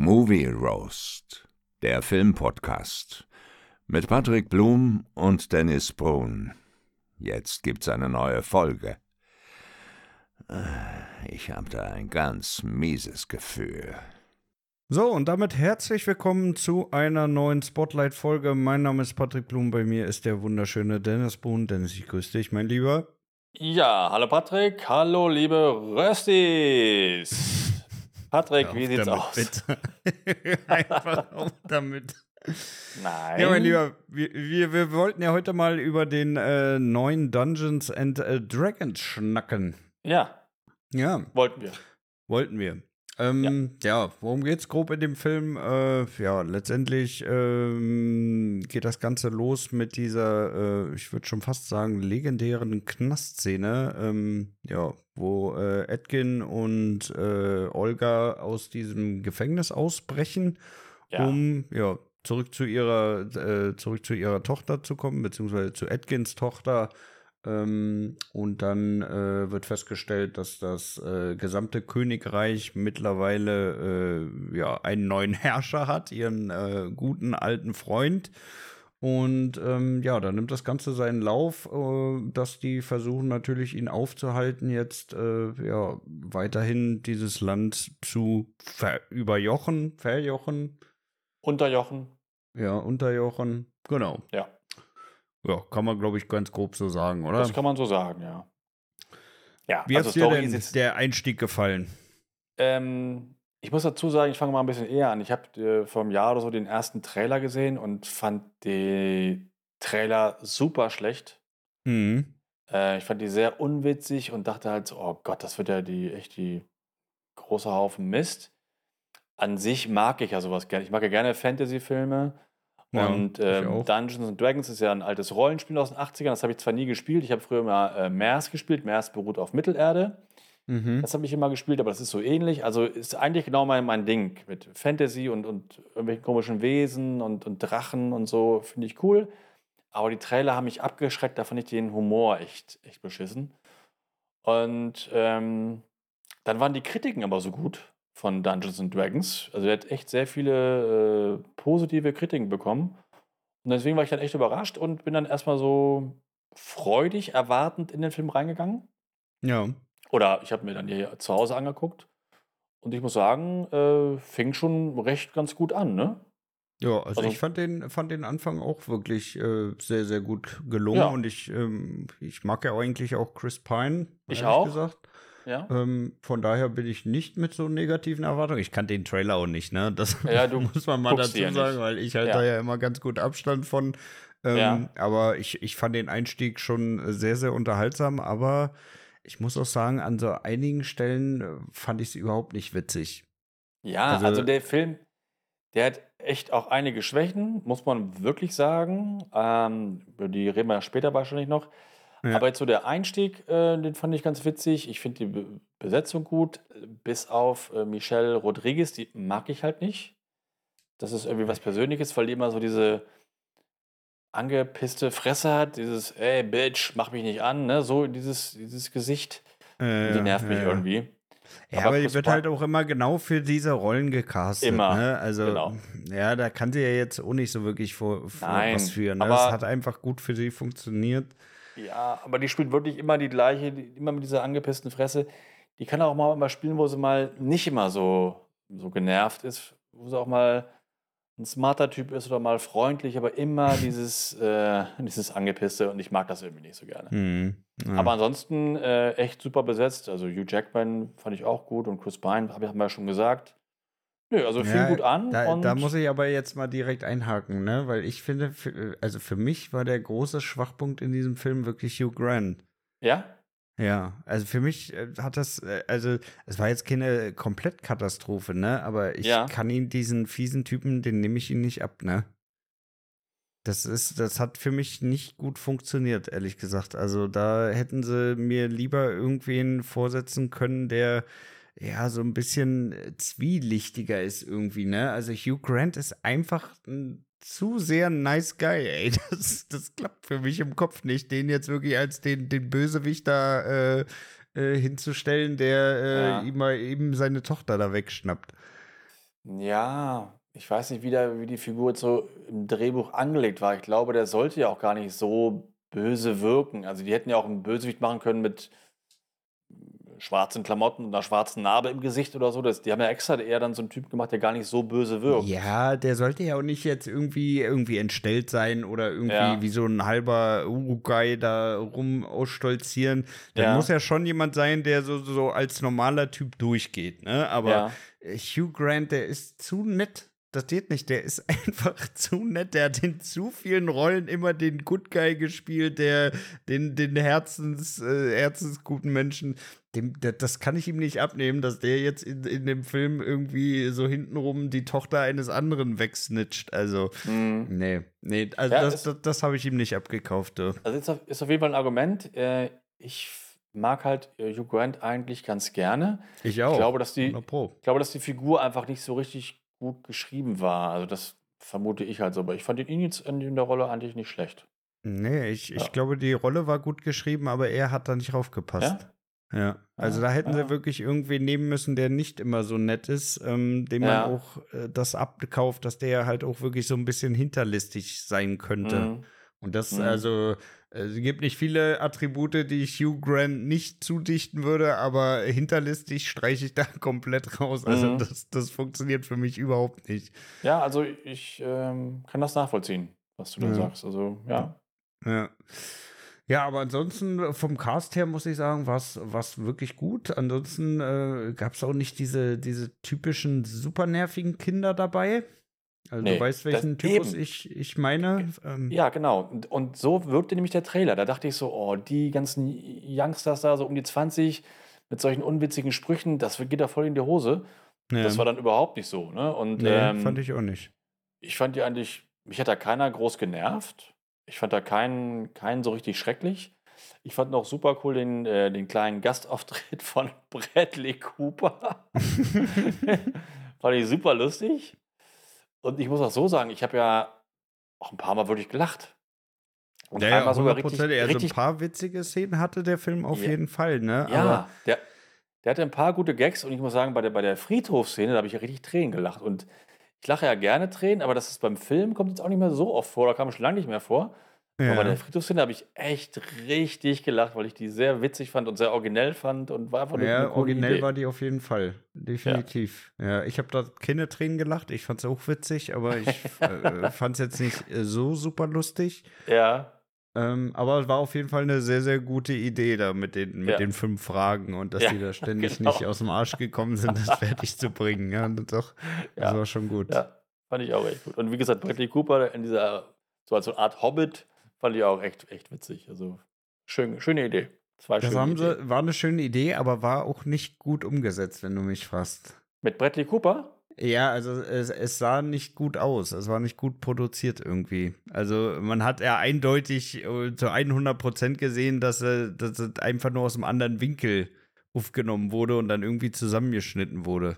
Movie Roast, der Filmpodcast mit Patrick Blum und Dennis Brun. Jetzt gibt's eine neue Folge. Äh, ich habe da ein ganz mieses Gefühl. So, und damit herzlich willkommen zu einer neuen Spotlight-Folge. Mein Name ist Patrick Blum, bei mir ist der wunderschöne Dennis Brun. Dennis, ich grüße dich, mein Lieber. Ja, hallo Patrick, hallo liebe Röstis. Patrick, wie sieht's damit, aus? Bitte. Einfach auf damit. Nein. Ja, mein Lieber, wir, wir, wir wollten ja heute mal über den äh, neuen Dungeons and äh, Dragons schnacken. Ja, Ja, wollten wir. wollten wir. Ähm, ja. worum geht's grob in dem Film? Äh, ja, letztendlich ähm, geht das Ganze los mit dieser, äh, ich würde schon fast sagen, legendären Knastszene, ähm, ja, wo äh, Edgin und äh, Olga aus diesem Gefängnis ausbrechen, Ja. um ja zurück zu ihrer äh, zurück zu ihrer Tochter zu kommen, beziehungsweise zu Edgins Tochter. Ähm, und dann äh, wird festgestellt, dass das äh, gesamte Königreich mittlerweile äh, ja einen neuen Herrscher hat, ihren äh, guten alten Freund. Und ähm, ja, dann nimmt das Ganze seinen Lauf, äh, dass die versuchen natürlich ihn aufzuhalten, jetzt äh, ja weiterhin dieses Land zu ver überjochen, verjochen, Unterjochen. ja, unterjochen. Genau. Ja. Ja, kann man, glaube ich, ganz grob so sagen, oder? Das kann man so sagen, ja. Ja, Wie also hat dir denn der Einstieg gefallen? ähm, ich muss dazu sagen, ich fange mal ein bisschen eher an. Ich habe äh, vor einem Jahr oder so den ersten Trailer gesehen und fand die Trailer super schlecht. Mhm. Äh, ich fand die sehr unwitzig und dachte halt, so, oh Gott, das wird ja die echt die große Haufen Mist. An sich mag ich ja sowas gerne. Ich mag ja gerne Fantasy-Filme. Ja, und auch. Dungeons and Dragons ist ja ein altes Rollenspiel aus den 80ern. Das habe ich zwar nie gespielt. Ich habe früher mal äh, Mers gespielt. Mers beruht auf Mittelerde. Mhm. Das habe ich immer gespielt, aber das ist so ähnlich. Also ist eigentlich genau mein, mein Ding mit Fantasy und, und irgendwelchen komischen Wesen und, und Drachen und so. Finde ich cool. Aber die Trailer haben mich abgeschreckt. Da fand ich den Humor echt, echt beschissen. Und ähm, dann waren die Kritiken aber so gut von Dungeons and Dragons. Also er hat echt sehr viele äh, positive Kritiken bekommen. Und deswegen war ich dann echt überrascht und bin dann erstmal so freudig erwartend in den Film reingegangen. Ja. Oder ich habe mir dann hier zu Hause angeguckt. Und ich muss sagen, äh, fing schon recht ganz gut an, ne? Ja, also, Also- ich fand den, fand den Anfang auch wirklich äh, sehr, sehr gut gelungen. Ja. Und ich, ähm, ich mag ja eigentlich auch Chris Pine. Ich auch. Gesagt. Ja. Ähm, von daher bin ich nicht mit so negativen Erwartungen. Ich kannte den Trailer auch nicht, ne? Das Ja, du muss man mal dazu sagen, nicht. weil ich halt Ja. da ja immer ganz gut Abstand von. Ähm, Ja. Aber ich, ich fand den Einstieg schon sehr, sehr unterhaltsam. Aber ich muss auch sagen, an so einigen Stellen äh, fand ich es überhaupt nicht witzig. Ja, Also- also, der Film, der hat echt auch einige Schwächen, muss man wirklich sagen. Ähm, die reden wir ja später wahrscheinlich noch. Ja. Aber jetzt so der Einstieg, äh, den fand ich ganz witzig. Ich finde die Be Besetzung gut, bis auf äh, Michelle Rodriguez, die mag ich halt nicht. Das ist irgendwie was Persönliches, weil die immer so diese angepisste Fresse hat, dieses, ey, Bitch, mach mich nicht an, ne? So dieses, dieses Gesicht, Äh, die nervt mich irgendwie. Ja, Aber aber die wird halt auch immer genau für diese Rollen gecastet. Immer, Ne? Also, genau. ja, da kann sie ja jetzt auch nicht so wirklich vor, vor was führen. Ne? aber- Das hat einfach gut für sie funktioniert. Ja, aber die spielt wirklich immer die gleiche, die, immer mit dieser angepissten Fresse. Die kann auch mal, mal spielen, wo sie mal nicht immer so, so genervt ist, wo sie auch mal ein smarter Typ ist oder mal freundlich, aber immer dieses, äh, dieses Angepisste und ich mag das irgendwie nicht so gerne. Hm. Ja. Aber ansonsten äh, echt super besetzt. Also Hugh Jackman fand ich auch gut und Chris Pine, habe ich wir ja schon gesagt. Nö, also fing Ja, gut an. Da, und da muss ich aber jetzt mal direkt einhaken, ne? Weil ich finde, also für mich war der große Schwachpunkt in diesem Film wirklich Hugh Grant. ja? Ja, also für mich äh, hat das, äh, also es war jetzt keine Komplettkatastrophe, ne? Aber ich Ja. kann ihn, diesen fiesen Typen, den nehme ich ihn nicht ab, ne? Das ist, das hat für mich nicht gut funktioniert, ehrlich gesagt. Also da hätten sie mir lieber irgendwen vorsetzen können, der ja so ein bisschen äh, zwielichtiger ist irgendwie, ne? Also Hugh Grant ist einfach ein zu sehr nice guy, ey. Das, das klappt für mich im Kopf nicht, den jetzt wirklich als den, den Bösewicht da äh, äh, hinzustellen, der äh, Ja. ihm mal eben seine Tochter da wegschnappt. Ja, ich weiß nicht, wie, der, wie die Figur jetzt so im Drehbuch angelegt war. Ich glaube, der sollte ja auch gar nicht so böse wirken. Also die hätten ja auch einen Bösewicht machen können mit schwarzen Klamotten und einer schwarzen Narbe im Gesicht oder so. Das, die haben ja extra eher dann so einen Typ gemacht, der gar nicht so böse wirkt. Ja, der sollte ja auch nicht jetzt irgendwie, irgendwie entstellt sein oder irgendwie Ja. wie so ein halber Uruguay da rum ausstolzieren. Der Ja. muss ja schon jemand sein, der so, so als normaler Typ durchgeht, ne? Aber Ja. Hugh Grant, der ist zu nett. Das geht nicht. Der ist einfach zu nett. Der hat in zu vielen Rollen immer den Good Guy gespielt, der den, den Herzens, äh, herzensguten Menschen. Dem, das kann ich ihm nicht abnehmen, dass der jetzt in, in dem Film irgendwie so hintenrum die Tochter eines anderen wegsnitcht. Also, Mhm. nee, nee, also Ja, das, das, das habe ich ihm nicht abgekauft. Also ist auf, ist auf jeden Fall ein Argument. Äh, ich mag halt äh, Hugh Grant eigentlich ganz gerne. Ich auch. Ich glaube, dass die, 100 Pro. ich glaube, dass die Figur einfach nicht so richtig gut geschrieben war. Also das vermute ich halt so. Aber ich fand ihn jetzt in, der Rolle eigentlich nicht schlecht. Nee, ich, ich Ja. glaube, die Rolle war gut geschrieben, aber er hat da nicht raufgepasst. Ja, also Ja, da hätten ja. sie wirklich irgendwen nehmen müssen, der nicht immer so nett ist, ähm, dem man Ja. auch äh, das abkauft, dass der halt auch wirklich so ein bisschen hinterlistig sein könnte. Mhm. Und das, Mhm. also, äh, es gibt nicht viele Attribute, die ich Hugh Grant nicht zudichten würde, aber hinterlistig streiche ich da komplett raus. Also Mhm. das, das funktioniert für mich überhaupt nicht. Ja, also ich ähm, kann das nachvollziehen, was du da Ja. sagst. Also ja. Ja. Ja, aber ansonsten äh, vom Cast her muss ich sagen, war es wirklich gut. Ansonsten äh, gab es auch nicht diese, diese typischen super nervigen Kinder dabay. Also Nee, du weißt, welchen Typus eben. ich, ich meine. Ähm, Ja, genau. Und, und so wirkte nämlich der Trailer. Da dachte ich so, oh, die ganzen Youngsters da, so um die 20, mit solchen unwitzigen Sprüchen, das geht da voll in die Hose. ja. Das war dann überhaupt nicht so. Ne? Und nee, ähm, fand ich auch nicht. ich fand die eigentlich, mich hat da keiner groß genervt. Ich fand da keinen, keinen so richtig schrecklich. Ich fand noch super cool den, äh, den kleinen Gastauftritt von Bradley Cooper. fand ich super lustig. Und ich muss auch so sagen, ich habe ja auch ein paar Mal wirklich gelacht. Und Ja, einmal sogar richtig, 100%. Also ein richtig paar witzige Szenen hatte der Film auf Ja. jeden Fall, ne? Ja, Aber der, der hatte ein paar gute Gags und ich muss sagen, bei der, bei der Friedhofsszene, da habe ich ja richtig Tränen gelacht. Und ich lache ja gerne Tränen, aber das ist beim Film kommt jetzt auch nicht mehr so oft vor, da kam schon lange nicht mehr vor. Aber bei ja. der Friedhofsszene habe ich echt richtig gelacht, weil ich die sehr witzig fand und sehr originell fand und war einfach Ja, originell Idee. war die auf jeden Fall. Definitiv. Ja, ich habe da keine Tränen gelacht. Ich fand es auch witzig, aber ich äh, fand es jetzt nicht äh, so super lustig. Ja, Ähm, aber es war auf jeden Fall eine sehr, sehr gute Idee da mit den, mit Ja. den fünf Fragen und dass Ja, die da ständig genau. nicht aus dem Arsch gekommen sind, das fertig zu bringen. Ja, das, doch, das war schon gut. ja, fand ich auch echt gut. Und wie gesagt, Bradley Cooper in dieser, so als so eine Art Hobbit, fand ich auch echt, echt witzig. Also schön, schöne Idee. Zwei Das haben Ideen. sie, war eine schöne Idee, aber war auch nicht gut umgesetzt, wenn du mich fragst. Mit Bradley Cooper? Ja, also es, es sah nicht gut aus. Es war nicht gut produziert irgendwie. Also man hat ja eindeutig äh, zu 100 Prozent gesehen, dass, äh, dass es einfach nur aus einem anderen Winkel aufgenommen wurde und dann irgendwie zusammengeschnitten wurde.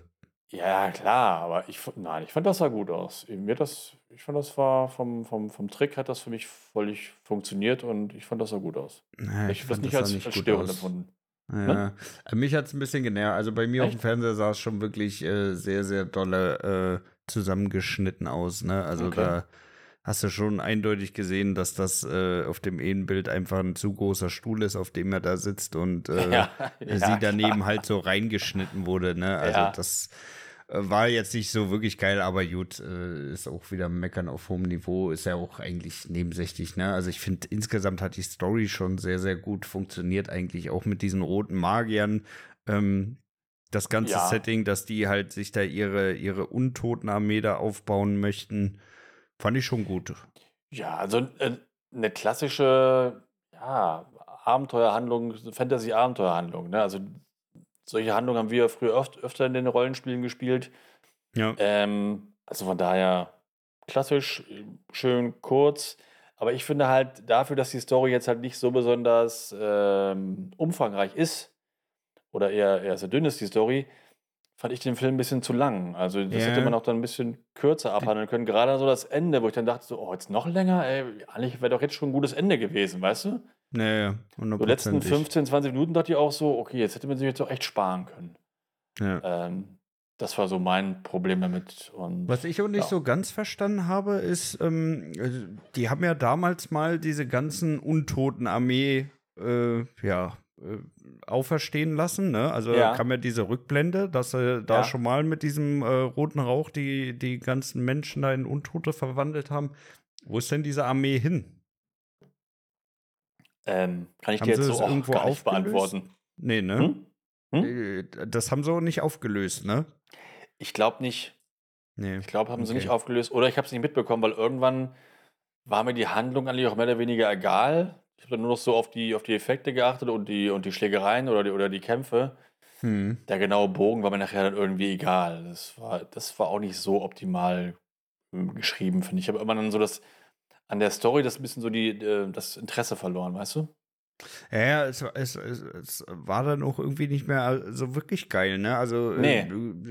Ja, klar, aber ich, nein, ich fand das sah gut aus. Mir das, ich fand das war vom, vom, vom Trick hat das für mich völlig funktioniert und ich fand das sah gut aus. Ja, ich habe das nicht sah als, als gut störend empfunden. Ja. Äh, Mich hat es ein bisschen genervt. Also bei mir auf dem Echt? Fernseher sah es schon wirklich äh, sehr, sehr dolle äh, zusammengeschnitten aus. Ne? Also Okay. da hast du schon eindeutig gesehen, dass das äh, auf dem Ehenbild einfach ein zu großer Stuhl ist, auf dem er da sitzt und äh, ja, sie daneben klar. halt so reingeschnitten wurde. Ne? Also Ja. das war jetzt nicht so wirklich geil, aber gut, äh, ist auch wieder Meckern auf hohem Niveau, ist ja auch eigentlich nebensächlich. Ne? Also ich finde, insgesamt hat die Story schon sehr, sehr gut funktioniert, eigentlich auch mit diesen roten Magiern. Ähm, das ganze Ja. Setting, dass die halt sich da ihre, ihre Untotenarmee da aufbauen möchten, fand ich schon gut. Ja, also äh, eine klassische ja, Abenteuerhandlung, Fantasy-Abenteuerhandlung. Ne? Also solche Handlungen haben wir früher oft, öfter in den Rollenspielen gespielt. Ja. Ähm, also von daher klassisch, schön kurz. Aber ich finde halt dafür, dass die Story jetzt halt nicht so besonders ähm, umfangreich ist, oder eher, eher sehr dünn ist, die Story, fand ich den Film ein bisschen zu lang. Also das Ja. hätte man auch dann ein bisschen kürzer abhandeln können. Gerade so das Ende, wo ich dann dachte, so, oh, jetzt noch länger? Ey, eigentlich wäre doch jetzt schon ein gutes Ende gewesen, weißt du? Naja, So letzten hundertprozentig. 15, 20 Minuten dachte ich auch so, okay, jetzt hätte man sich jetzt auch echt sparen können. Ja. Ähm, das war so mein Problem damit. Und, Was ich auch nicht ja. so ganz verstanden habe, ist, ähm, äh, die haben ja damals mal diese ganzen untoten Armee, äh, ja, äh, auferstehen lassen, ne? Also Ja. da kam ja diese Rückblende, dass sie da Ja. schon mal mit diesem äh, roten Rauch die, die ganzen Menschen da in Untote verwandelt haben. Wo ist denn diese Armee hin? Ähm, kann ich Haben dir sie jetzt so auch irgendwo gar nicht aufgelöst? beantworten. Nee, ne? Hm? Hm? Äh, Das haben sie auch nicht aufgelöst, ne? Ich glaube nicht. Nee. Ich glaube, haben sie Okay. nicht aufgelöst. Oder ich habe es nicht mitbekommen, weil irgendwann war mir die Handlung eigentlich auch mehr oder weniger egal. Ich habe dann nur noch so auf die, auf die Effekte geachtet und die, und die Schlägereien oder die, oder die Kämpfe. Hm. Der genaue Bogen war mir nachher dann irgendwie egal. Das war, das war auch nicht so optimal ähm, geschrieben, finde ich. Ich habe immer dann so das an der Story das ein bisschen so die, äh, das Interesse verloren, weißt du? Ja, ja, es, es, es, war dann auch irgendwie nicht mehr so wirklich geil, ne? Also Nee.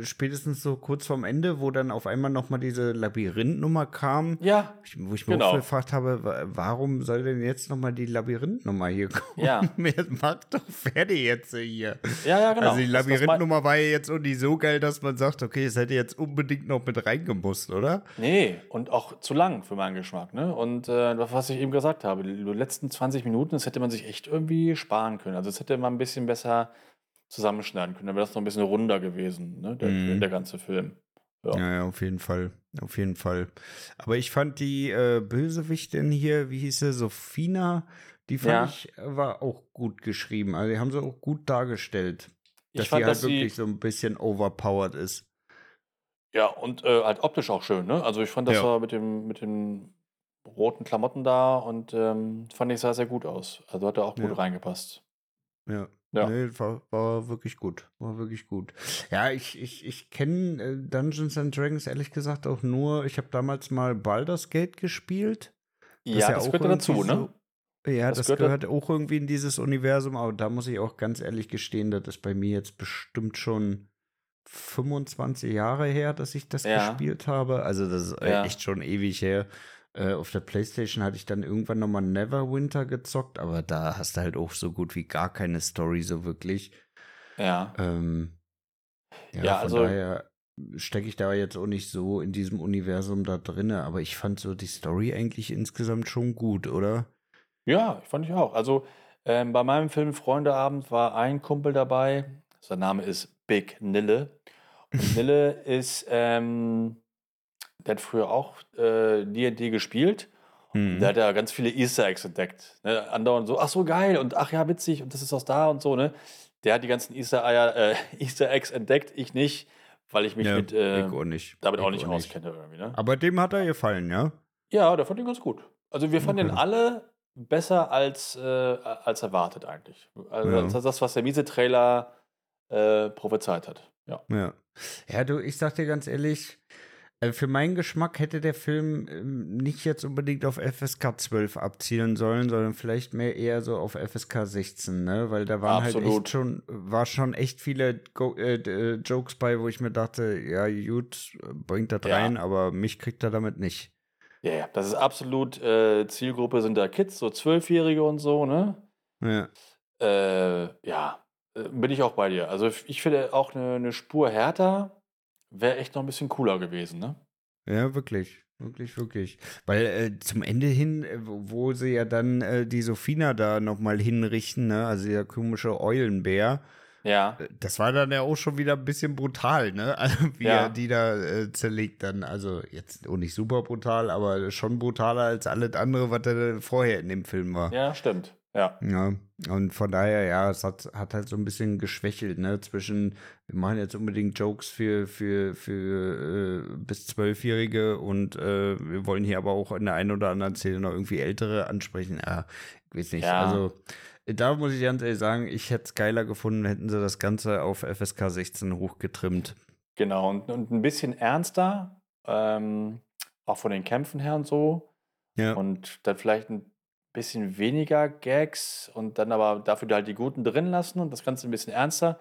äh, spätestens so kurz vorm Ende, wo dann auf einmal noch mal diese Labyrinth-Nummer kam, Ja, wo ich mir Genau. auch gefragt habe, wa- warum soll denn jetzt noch mal die Labyrinth-Nummer hier kommen? Ja. Jetzt mach doch fertig jetzt hier. ja, ja, genau. Also die Labyrinth-Nummer war ja jetzt nicht so geil, dass man sagt, okay, es hätte jetzt unbedingt noch mit reingemusst, oder? Nee, und auch zu lang für meinen Geschmack. Ne? Und äh, was ich eben gesagt habe, die letzten 20 Minuten, das hätte man sich echt irgendwie sparen können. Also das hätte man ein bisschen besser zusammenschneiden können. Dann wäre das noch ein bisschen runder gewesen, ne? der, Mhm. der ganze Film. Ja. Ja, ja, auf jeden Fall. Auf jeden Fall. Aber ich fand die äh, Bösewichtin hier, wie hieß sie, Sophina, die fand Ja. ich, äh, war auch gut geschrieben. Also die haben sie auch gut dargestellt. Dass fand, die halt dass sie, wirklich so ein bisschen overpowered ist. ja, und äh, halt optisch auch schön. Ne? Also ich fand, das Ja. war mit, dem, mit den roten Klamotten da und ähm, fand ich sah sehr gut aus. Also hat er auch gut Ja. reingepasst. Ja. Ja. Nee, war, war wirklich gut. War wirklich gut. Ja, ich, ich, ich kenne äh, Dungeons and Dragons ehrlich gesagt auch nur, ich habe damals mal Baldur's Gate gespielt. Ja, das auch gehört ja dazu, ne? So, ja, Das das, gehört gehört auch irgendwie in dieses Universum, aber da muss ich auch ganz ehrlich gestehen, das ist bei mir jetzt bestimmt schon 25 Jahre her, dass ich das Ja. gespielt habe. Also das ist äh, Ja. echt schon ewig her. Äh, auf der Playstation hatte ich dann irgendwann nochmal Neverwinter gezockt, aber da hast du halt auch so gut wie gar keine Story so wirklich. Ja. Ähm, ja, Ja, von also- daher stecke ich da jetzt auch nicht so in diesem Universum da drinne, aber ich fand so die Story eigentlich insgesamt schon gut, oder? Ja, fand ich auch. Also ähm, bei meinem Film Freundeabend war ein Kumpel dabei. Sein Name ist Big Nille. Und Nille ist, ähm, der hat früher auch äh, D&D gespielt. Mhm. Der hat ja ganz viele Easter Eggs entdeckt. Ne? Andauernd so, ach so geil und ach ja, witzig und das ist aus da und so, ne? Der hat die ganzen Easter, Eier, äh, Easter Eggs entdeckt, ich nicht, weil ich mich Ja, mit, äh, ich auch nicht. damit Ich auch nicht auskenne irgendwie, ne? Aber dem hat er gefallen, ja? Ja, der fand ihn ganz gut. Also wir fanden ihn Okay. alle besser als, äh, als erwartet eigentlich. Also Ja. als das, was der Miese-Trailer äh, prophezeit hat. Ja. Ja. Ja, du, ich sag dir ganz ehrlich, äh, für meinen Geschmack hätte der Film ähm, nicht jetzt unbedingt auf FSK 12 abzielen sollen, sondern vielleicht mehr eher so auf FSK 16, ne? Weil da waren halt Absolut. echt schon, war schon echt viele Go äh, äh, Jokes bei, wo ich mir dachte, ja, gut, bringt das Ja. rein, aber mich kriegt er damit nicht. Ja, ja, das ist absolut äh, Zielgruppe sind da Kids, so Zwölfjährige und so, ne? Ja. Äh, ja, äh, bin ich auch bei dir. Also ich finde auch eine, eine Spur härter wäre echt noch ein bisschen cooler gewesen, ne? Ja, wirklich. Wirklich, wirklich. Weil äh, zum Ende hin, äh, wo sie ja dann äh, die Sophina da nochmal hinrichten, ne? Also der komische Eulenbär, Ja. äh, das war dann ja auch schon wieder ein bisschen brutal, ne? Also, wie Ja. er die da äh, zerlegt dann. Also jetzt auch nicht super brutal, aber schon brutaler als alles andere, was da vorher in dem Film war. Ja, stimmt. Ja. Ja, und von daher, ja, es hat, hat halt so ein bisschen geschwächelt, ne, zwischen, wir machen jetzt unbedingt Jokes für, für, für äh, bis Zwölfjährige und äh, wir wollen hier aber auch in der einen oder anderen Szene noch irgendwie Ältere ansprechen. Ja, ich weiß nicht. Ja. Also, da muss ich ganz ehrlich sagen, ich hätte es geiler gefunden, hätten sie das Ganze auf FSK 16 hochgetrimmt. Genau, und, und ein bisschen ernster, ähm, auch von den Kämpfen her und so. Ja. Und dann vielleicht ein bisschen weniger Gags und dann aber dafür halt die Guten drin lassen und das Ganze ein bisschen ernster.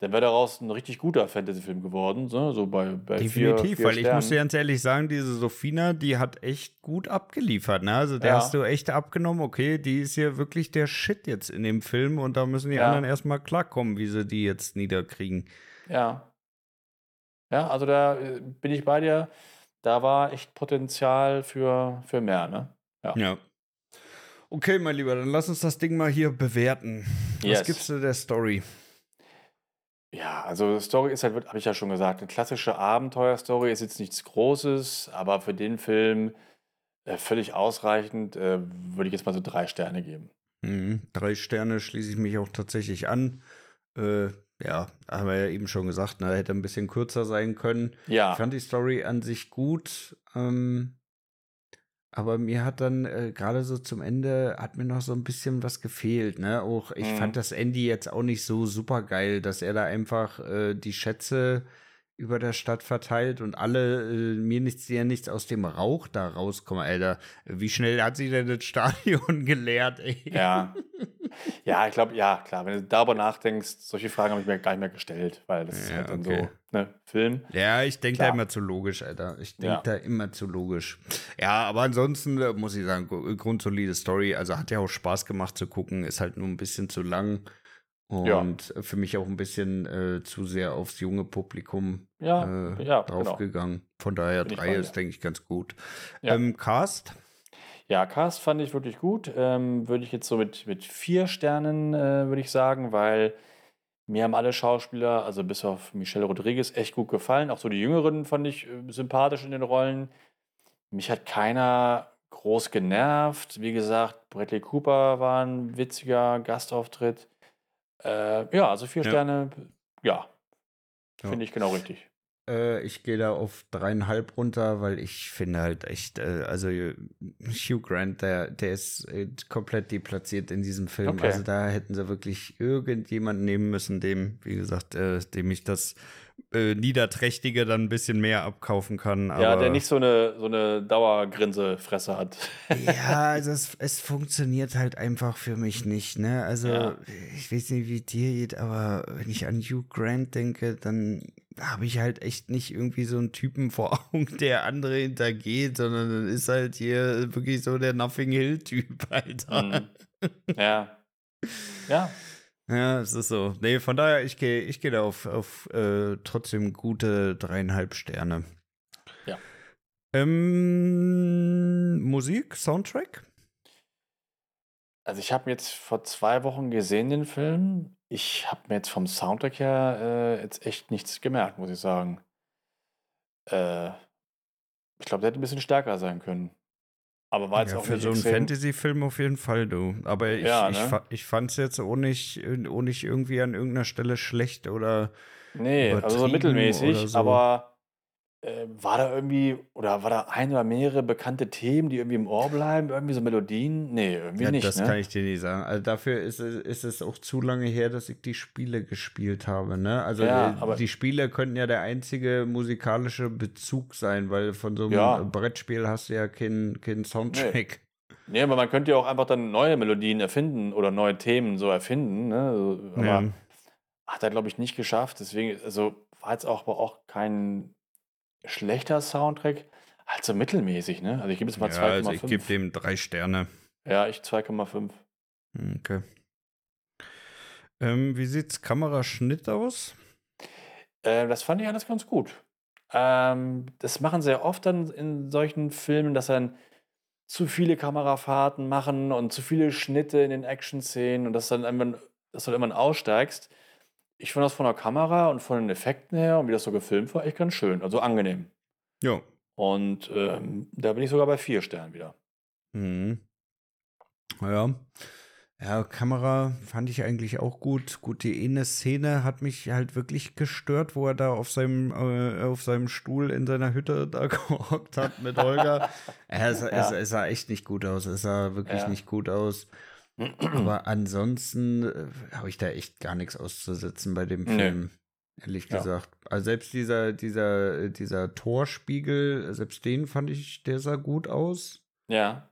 Dann wäre daraus ein richtig guter Fantasy-Film geworden, so, so bei, bei vier, Definitiv, vier weil ich muss dir Sternen. ganz ehrlich sagen, diese Sophina, die hat echt gut abgeliefert, ne? Also der Ja. hast du echt abgenommen, okay, die ist hier wirklich der Shit jetzt in dem Film und da müssen die Ja. anderen erstmal klarkommen, wie sie die jetzt niederkriegen. Ja. Ja, also da äh, bin ich bei dir. Da war echt Potenzial für, für mehr, ne? Ja. ja. Okay, mein Lieber, dann lass uns das Ding mal hier bewerten. Yes. Was gibst du der Story? Ja, also Story ist halt, habe ich ja schon gesagt, eine klassische Abenteuerstory ist jetzt nichts Großes, aber für den Film äh, völlig ausreichend, äh, würde ich jetzt mal so drei Sterne geben. Mhm, drei Sterne schließe ich mich auch tatsächlich an. Äh, ja, haben wir ja eben schon gesagt, ne, hätte ein bisschen kürzer sein können. Ja. Ich fand die Story an sich gut. Ähm, aber mir hat dann äh, gerade so zum Ende hat mir noch so ein bisschen was gefehlt, ne? Auch ich mhm. fand das Andy jetzt auch nicht so super geil, dass er da einfach äh, die Schätze über der Stadt verteilt und alle äh, mir nichts, dir nichts aus dem Rauch da rauskommen. Alter, wie schnell hat sich denn das Stadion geleert, ey? Ja. Ja, ich glaube, ja, klar. Wenn du darüber nachdenkst, solche Fragen habe ich mir gar nicht mehr gestellt, weil das ja, ist halt dann okay. so, ne, Film. Ja, ich denke da immer zu logisch, Alter. Ich denke ja. da immer zu logisch. Ja, aber ansonsten äh, muss ich sagen, grundsolide Story. Also hat ja auch Spaß gemacht zu gucken, ist halt nur ein bisschen zu lang. Und ja. für mich auch ein bisschen äh, zu sehr aufs junge Publikum ja, äh, ja, genau. draufgegangen. Genau. Von daher Bin drei ist, denke ich, ganz gut. Ähm, Cast? Ja, Cast fand ich wirklich gut. Ähm, würde ich jetzt so mit, mit vier Sternen, äh, würde ich sagen, weil mir haben alle Schauspieler, also bis auf Michelle Rodriguez, echt gut gefallen. Auch so die Jüngeren fand ich äh, sympathisch in den Rollen. Mich hat keiner groß genervt. Wie gesagt, Bradley Cooper war ein witziger Gastauftritt. Äh, ja, also vier ja. Sterne, ja. Finde ich genau richtig. Äh, ich gehe da auf dreieinhalb runter, weil ich finde halt echt, äh, also Hugh Grant, der, der ist äh, komplett deplatziert in diesem Film. Okay. Also da hätten sie wirklich irgendjemanden nehmen müssen, dem, wie gesagt, äh, dem ich das äh, Niederträchtige dann ein bisschen mehr abkaufen kann. ja, der nicht so eine, so eine Dauergrinsefresse hat. ja, also es, es funktioniert halt einfach für mich nicht. Ne? Also ja. ich weiß nicht, wie dir geht, aber wenn ich an Hugh Grant denke, dann habe ich halt echt nicht irgendwie so einen Typen vor Augen, der andere hintergeht, sondern dann ist halt hier wirklich so der Nothing Hill-Typ, Alter. Mhm. Ja. Ja. Ja, es ist so. Nee, von daher, ich gehe ich geh da auf, auf äh, trotzdem gute dreieinhalb Sterne. Ja. Ähm, Musik, Soundtrack? Also ich habe jetzt vor zwei Wochen gesehen den Film. Ich habe mir jetzt vom Soundtrack her äh, jetzt echt nichts gemerkt, muss ich sagen. Äh, ich glaube, der hätte ein bisschen stärker sein können. Aber war jetzt ja, auch für so einen Fantasy-Film auf jeden Fall, du. Aber ich, ja, ne? ich, ich fand es jetzt auch nicht, auch nicht irgendwie an irgendeiner Stelle schlecht oder. Nee, also so mittelmäßig, so. aber äh, war da irgendwie, oder war da ein oder mehrere bekannte Themen, die irgendwie im Ohr bleiben, irgendwie so Melodien? Nee, irgendwie ja, nicht. Das ne? kann ich dir nicht sagen. Also dafür ist es, ist es auch zu lange her, dass ich die Spiele gespielt habe. Ne? Also ja, die, die, Spiele könnten ja der einzige musikalische Bezug sein, weil von so einem ja. Brettspiel hast du ja keinen kein Soundtrack. Nee. Nee, aber man könnte ja auch einfach dann neue Melodien erfinden oder neue Themen so erfinden. Ne? Aber ja. hat er, glaube ich, nicht geschafft. Deswegen, also war jetzt auch, auch kein schlechter Soundtrack, halt so mittelmäßig, ne? Also ich gebe jetzt mal ja, 2,5. Also ich gebe dem drei Sterne. Ja, ich 2,5. Hm, okay. Ähm, wie sieht's Kameraschnitt aus? Äh, das fand ich alles ganz gut. Ähm, das machen sie ja oft dann in solchen Filmen, dass dann zu viele Kamerafahrten machen und zu viele Schnitte in den Action-Szenen und dass dann irgendwann, dass du dann irgendwann aussteigst ich fand das von der Kamera und von den Effekten her und wie das so gefilmt war, echt ganz schön. Also angenehm. Ja. Und ähm, da bin ich sogar bei vier Sternen wieder. Mhm. Ja. Ja, Kamera fand ich eigentlich auch gut. Gut, die eine Szene hat mich halt wirklich gestört, wo er da auf seinem, äh, auf seinem Stuhl in seiner Hütte da gehockt hat mit Holger. es, ja. es, es, sah echt nicht gut aus. Es sah wirklich ja. nicht gut aus. Aber ansonsten äh, habe ich da echt gar nichts auszusetzen bei dem Film. Nee. Ehrlich ja. gesagt. Also selbst dieser, dieser, dieser Torspiegel, selbst den fand ich, der sah gut aus. Ja.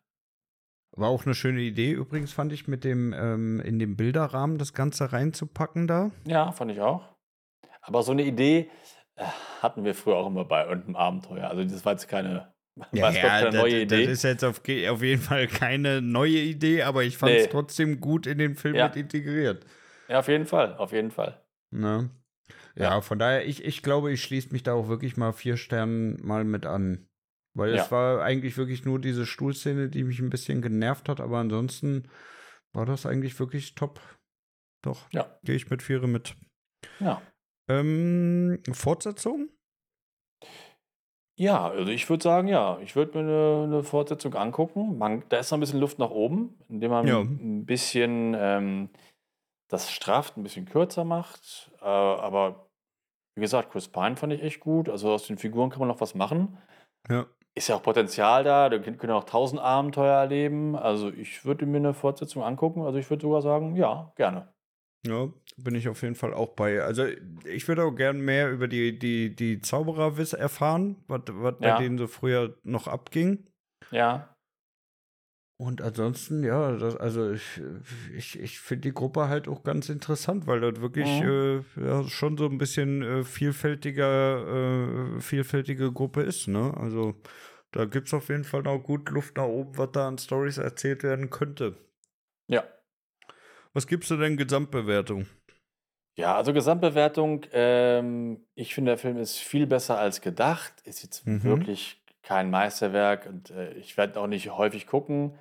War auch eine schöne Idee übrigens, fand ich, mit dem, ähm, in dem Bilderrahmen das Ganze reinzupacken da. Ja, fand ich auch. Aber so eine Idee äh, hatten wir früher auch immer bei irgendeinem Abenteuer. Also das war jetzt keine ja, ja das, neue Idee. das ist jetzt auf, auf, jeden Fall keine neue Idee, aber ich fand es nee. trotzdem gut in den Film ja. mit integriert. Ja, auf jeden Fall, auf jeden Fall. Na. ja, von daher, ich, ich glaube, ich schließe mich da auch wirklich mal vier Sternen mal mit an. Weil Ja. es war eigentlich wirklich nur diese Stuhlszene, die mich ein bisschen genervt hat, aber ansonsten war das eigentlich wirklich top. Doch, Ja. gehe ich mit Viere mit. Ja. Ähm, Fortsetzung? Ja, also ich würde sagen, ja, ich würde mir eine, eine Fortsetzung angucken. Man, da ist noch ein bisschen Luft nach oben, indem man Ja. ein bisschen ähm, das strafft, ein bisschen kürzer macht. Äh, aber wie gesagt, Chris Pine fand ich echt gut. Also aus den Figuren kann man noch was machen. Ja. Ist ja auch Potenzial da, da können können auch tausend Abenteuer erleben. Also ich würde mir eine Fortsetzung angucken. Also ich würde sogar sagen, ja, gerne. Ja, bin ich auf jeden Fall auch bei. Also ich würde auch gern mehr über die, die, die Zauberer erfahren, was was bei Ja. denen so früher noch abging. Ja, Und ansonsten, ja, das, also ich, ich, ich finde die Gruppe halt auch ganz interessant, weil das wirklich äh, ja, schon so ein bisschen äh, vielfältiger, äh, vielfältige Gruppe ist, ne? Also da gibt es auf jeden Fall noch gut Luft nach oben, was da an Stories erzählt werden könnte. ja. Was gibst du denn Gesamtbewertung? Ja, also Gesamtbewertung, ähm, ich finde, der Film ist viel besser als gedacht. Ist jetzt Mhm. wirklich kein Meisterwerk und äh, ich werde auch nicht häufig gucken,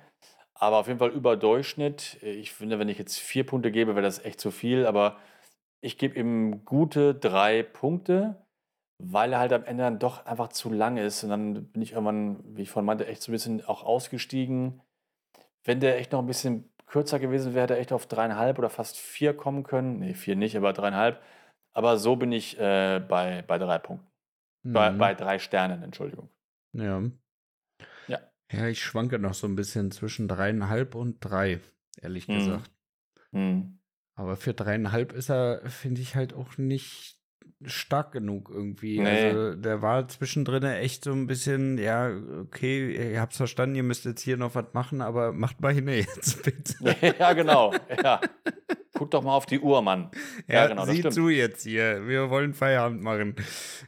aber auf jeden Fall über Durchschnitt. Äh, Ich finde, wenn ich jetzt vier Punkte gebe, wäre das echt zu viel, aber ich gebe ihm gute drei Punkte, weil er halt am Ende dann doch einfach zu lang ist und dann bin ich irgendwann, wie ich vorhin meinte, echt so ein bisschen auch ausgestiegen. Wenn der echt noch ein bisschen kürzer gewesen wäre, hätte er echt auf dreieinhalb oder fast vier kommen können. Nee, vier nicht, aber dreieinhalb. Aber so bin ich äh, bei, bei drei Punkten. Bei, Mhm. bei drei Sternen, Entschuldigung. Ja. Ja. Ja, ich schwanke noch so ein bisschen zwischen dreieinhalb und drei, ehrlich Mhm. gesagt. Hm. Aber für dreieinhalb ist er, finde ich, halt auch nicht stark genug irgendwie. Nee. Also der war zwischendrin echt so ein bisschen, ja, okay, ihr habt's verstanden, ihr müsst jetzt hier noch was machen, aber macht mal hin jetzt bitte. ja, genau. Ja. Guck doch mal auf die Uhr, Mann. Ja, genau, das sieh zu jetzt hier. Wir wollen Feierabend machen.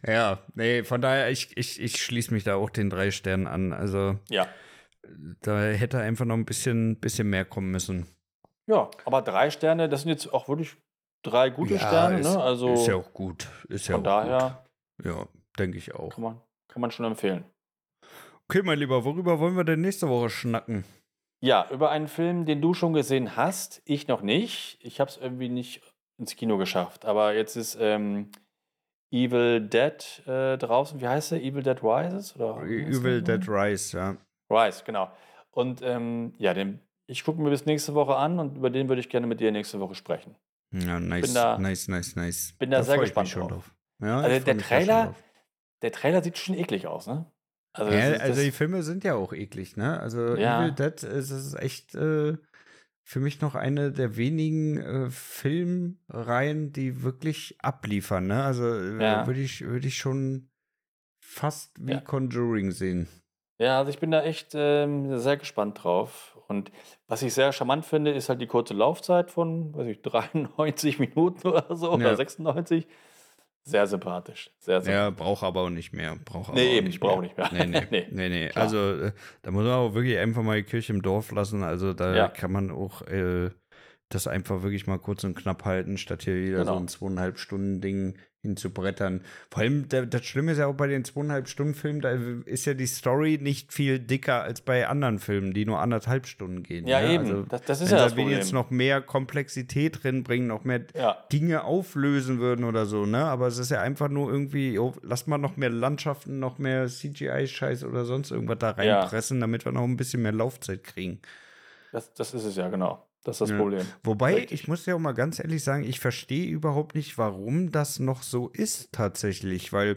Ja, nee, von daher, ich, ich, ich schließe mich da auch den drei Sternen an. Also Ja. da hätte einfach noch ein bisschen, bisschen mehr kommen müssen. Ja, aber drei Sterne, das sind jetzt auch wirklich drei gute Ja, Sterne, ist, ne? Also ist ja auch gut. Ist ja von auch daher gut. Ja, denke ich auch. kann man, kann man schon empfehlen. Okay, mein Lieber, worüber wollen wir denn nächste Woche schnacken? Ja, über einen Film, den du schon gesehen hast, ich noch nicht. Ich habe es irgendwie nicht ins Kino geschafft. Aber jetzt ist ähm, Evil Dead äh, draußen. Wie heißt der? Evil Dead Rises? Oder Evil? Dead Rise, ja. Rise, genau. Und ähm, ja, den, ich gucke mir bis nächste Woche an und über den würde ich gerne mit dir nächste Woche sprechen. Ja, nice, da- nice, nice, nice. bin da sehr ich mich gespannt drauf. Ja, Also der da Trailer- drauf. Der Trailer sieht schon eklig aus, ne? Also, Ja, ist, also die Filme sind ja auch eklig, ne? Also Ja. Evil Dead ist, ist echt äh, für mich noch eine der wenigen äh, Filmreihen, die wirklich abliefern, ne? Also äh, Ja. würde ich, würde ich schon fast wie. Conjuring sehen. ja, also ich bin da echt ähm, sehr gespannt drauf. Und was ich sehr charmant finde, ist halt die kurze Laufzeit von, weiß ich, 93 Minuten oder so, Ja. oder 96. Sehr sympathisch. Sehr Ja, sympathisch. braucht aber auch nicht mehr. Braucht aber Nee, eben, nicht braucht mehr. nicht mehr. Nee, nee, Nee, nee, nee. Also äh, da muss man auch wirklich einfach mal die Kirche im Dorf lassen. Also da Ja. kann man auch äh, das einfach wirklich mal kurz und knapp halten, statt hier wieder so Genau. ein zweieinhalb Stunden Ding hinzubrettern. Vor allem, das Schlimme ist ja auch bei den zweieinhalb Stunden Filmen, da ist ja die Story nicht viel dicker als bei anderen Filmen, die nur anderthalb Stunden gehen. Ja, ne? eben. Also, das, das ist wenn ja das Problem. jetzt noch mehr Komplexität drin bringen, noch mehr ja, Dinge auflösen würden oder so, ne? Aber es ist ja einfach nur irgendwie, oh, lass mal noch mehr Landschaften, noch mehr CGI-Scheiß oder sonst irgendwas da Ja. reinpressen, damit wir noch ein bisschen mehr Laufzeit kriegen. das, das ist es ja, genau. Das ist das Ja. Problem. Wobei, Richtig. ich muss ja auch mal ganz ehrlich sagen, ich verstehe überhaupt nicht, warum das noch so ist tatsächlich, weil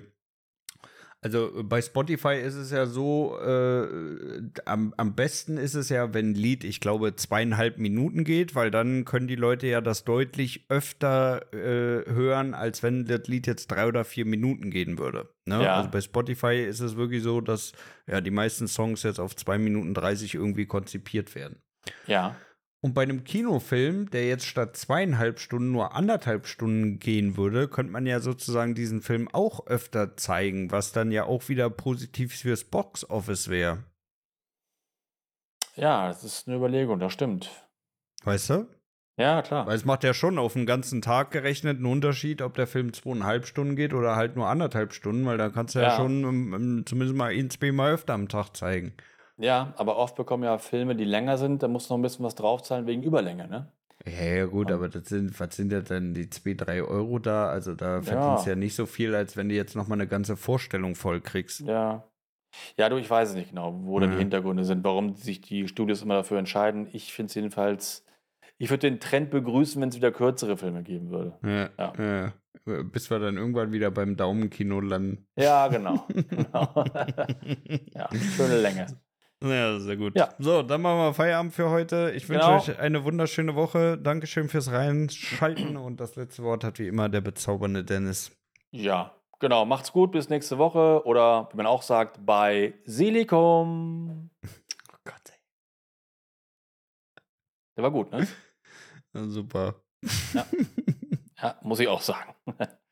also bei Spotify ist es ja so, äh, am, am besten ist es ja, wenn ein Lied, ich glaube, zweieinhalb Minuten geht, weil dann können die Leute ja das deutlich öfter äh, hören, als wenn das Lied jetzt drei oder vier Minuten gehen würde. Ne? Ja. Also bei Spotify ist es wirklich so, dass ja die meisten Songs jetzt auf zwei Minuten 30 irgendwie konzipiert werden. Ja. Und bei einem Kinofilm, der jetzt statt zweieinhalb Stunden nur anderthalb Stunden gehen würde, könnte man ja sozusagen diesen Film auch öfter zeigen, was dann ja auch wieder positiv fürs Box-Office wäre. Ja, das ist eine Überlegung, das stimmt. Weißt du? Ja, klar. Weil es macht ja schon auf den ganzen Tag gerechnet einen Unterschied, ob der Film zweieinhalb Stunden geht oder halt nur anderthalb Stunden, weil da kannst du ja, Ja. schon ähm, ähm, zumindest mal ein, zwei Mal öfter am Tag zeigen. Ja, aber oft bekommen ja Filme, die länger sind, da musst du noch ein bisschen was draufzahlen wegen Überlänge, ne? Ja, ja gut, aber das sind, was sind ja denn die zwei, drei Euro da? Also da verdienst du ja nicht so viel, als wenn du jetzt noch mal eine ganze Vorstellung voll kriegst. Ja. Ja, du, ich weiß es nicht genau, wo da die Ja. Hintergründe sind, warum sich die Studios immer dafür entscheiden. Ich finde es jedenfalls, ich würde den Trend begrüßen, wenn es wieder kürzere Filme geben würde. Ja, Ja. ja. Bis wir dann irgendwann wieder beim Daumenkino landen. Ja, genau. genau. ja, schöne Länge. Ja, sehr gut. Ja. So, dann machen wir Feierabend für heute. Ich wünsche Genau. euch eine wunderschöne Woche. Dankeschön fürs Reinschalten. Und das letzte Wort hat wie immer der bezaubernde Dennis. Ja, genau. Macht's gut, bis nächste Woche oder wie man auch sagt, bei Silikum. Oh Gott, ey. Der war gut, ne? Super. Ja, muss ich auch sagen.